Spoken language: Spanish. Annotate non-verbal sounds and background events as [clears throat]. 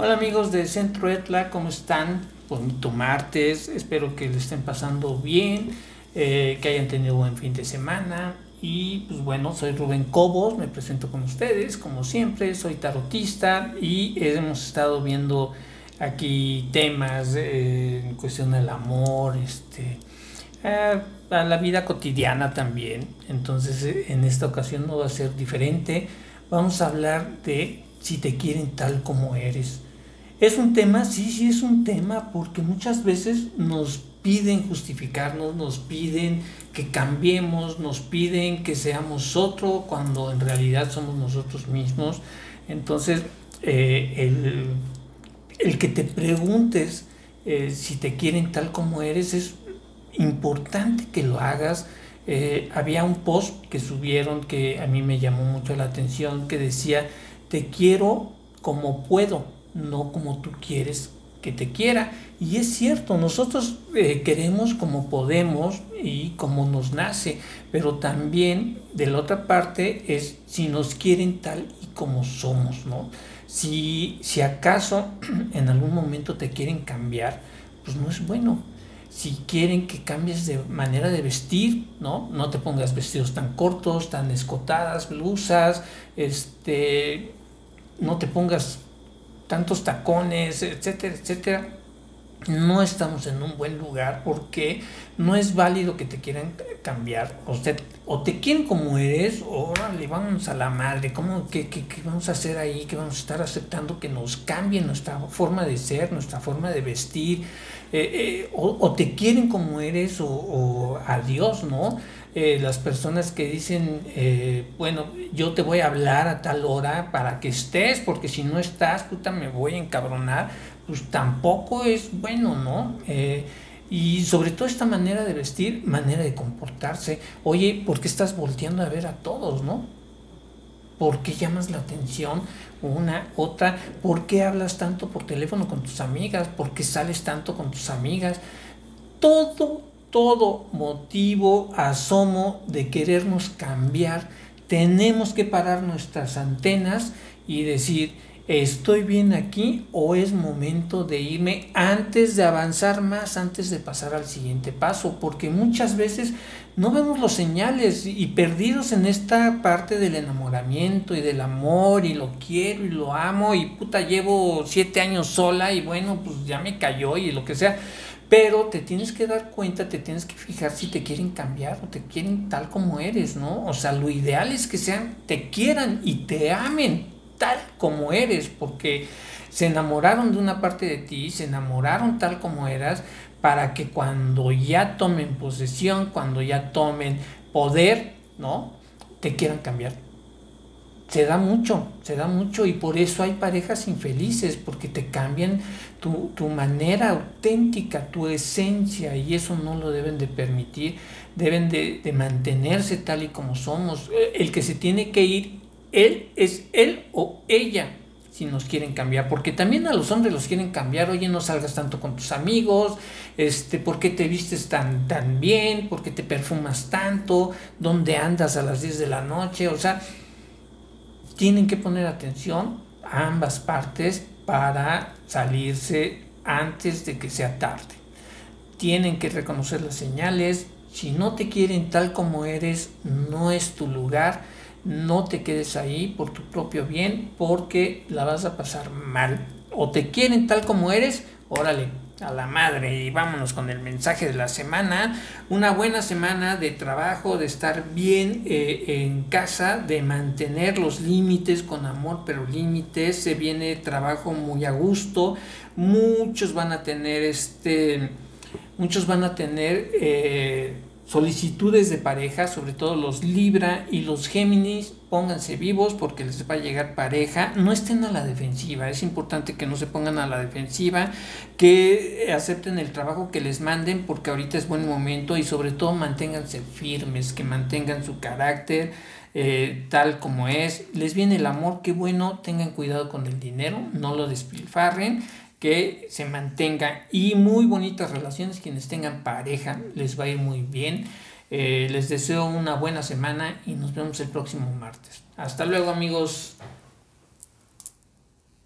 Hola amigos de Centro Etla, ¿cómo están? Bonito martes, espero que le estén pasando bien, eh, que hayan tenido buen fin de semana. Y pues bueno, soy Rubén Cobos, me presento con ustedes, como siempre, soy tarotista y hemos estado viendo aquí temas eh, en cuestión del amor, este, eh, a la vida cotidiana también. Entonces en esta ocasión no va a ser diferente. Vamos a hablar de si te quieren tal como eres. Es un tema, sí, sí es un tema, porque muchas veces nos piden justificarnos, nos piden que cambiemos, nos piden que seamos otro cuando en realidad somos nosotros mismos. Entonces, eh, el, que te preguntes eh, si te quieren tal como eres es importante que lo hagas. Eh, había un post que subieron que a mí me llamó mucho la atención que decía, te quiero como puedo no como tú quieres que te quiera. Y es cierto, nosotros eh, queremos como podemos y como nos nace, pero también de la otra parte es si nos quieren tal y como somos, ¿no? Si, si acaso [clears throat] en algún momento te quieren cambiar, pues no es bueno. Si quieren que cambies de manera de vestir, ¿no? No te pongas vestidos tan cortos, tan escotadas, blusas, este, no te pongas tantos tacones, etcétera, etcétera, no estamos en un buen lugar porque no es válido que te quieran cambiar. O, o te quieren como eres, o órale, vamos a la madre, ¿cómo, qué, qué, vamos a hacer ahí? ¿Qué vamos a estar aceptando que nos cambien nuestra forma de ser, nuestra forma de vestir? Eh, eh, o, te quieren como eres, o, o adiós, ¿no? Eh, las personas que dicen, eh, bueno, yo te voy a hablar a tal hora para que estés, porque si no estás, puta, me voy a encabronar, pues tampoco es bueno, ¿no? Eh, y sobre todo esta manera de vestir, manera de comportarse. Oye, ¿por qué estás volteando a ver a todos, no? ¿Por qué llamas la atención una, otra? ¿Por qué hablas tanto por teléfono con tus amigas? ¿Por qué sales tanto con tus amigas? Todo todo motivo, asomo de querernos cambiar, tenemos que parar nuestras antenas y decir, ¿estoy bien aquí o es momento de irme antes de avanzar más, antes de pasar al siguiente paso? Porque muchas veces no vemos los señales y perdidos en esta parte del enamoramiento y del amor y lo quiero y lo amo y puta llevo siete años sola y bueno, pues ya me cayó y lo que sea pero te tienes que dar cuenta, te tienes que fijar si te quieren cambiar o te quieren tal como eres, ¿no? O sea, lo ideal es que sean, te quieran y te amen tal como eres, porque se enamoraron de una parte de ti, se enamoraron tal como eras, para que cuando ya tomen posesión, cuando ya tomen poder, ¿no? Te quieran cambiar se da mucho, se da mucho y por eso hay parejas infelices, porque te cambian tu, manera auténtica, tu esencia y eso no lo deben de permitir, deben de, de, mantenerse tal y como somos. El que se tiene que ir, él es él o ella si nos quieren cambiar, porque también a los hombres los quieren cambiar, oye, no salgas tanto con tus amigos, este, ¿por qué te vistes tan, tan bien? ¿Por qué te perfumas tanto? ¿Dónde andas a las 10 de la noche? O sea, tienen que poner atención ambas partes para salirse antes de que sea tarde. Tienen que reconocer las señales. Si no te quieren tal como eres, no es tu lugar. No te quedes ahí por tu propio bien porque la vas a pasar mal. O te quieren tal como eres, órale, a la madre y vámonos con el mensaje de la semana. Una buena semana de trabajo, de estar bien eh, en casa, de mantener los límites con amor, pero límites. Se viene trabajo muy a gusto. Muchos van a tener este, muchos van a tener eh, solicitudes de pareja, sobre todo los Libra y los Géminis, pónganse vivos porque les va a llegar pareja, no estén a la defensiva, es importante que no se pongan a la defensiva, que acepten el trabajo que les manden porque ahorita es buen momento y sobre todo manténganse firmes, que mantengan su carácter eh, tal como es, les viene el amor, qué bueno, tengan cuidado con el dinero, no lo despilfarren que se mantengan y muy bonitas relaciones. Quienes tengan pareja les va a ir muy bien. Eh, les deseo una buena semana y nos vemos el próximo martes. Hasta luego amigos.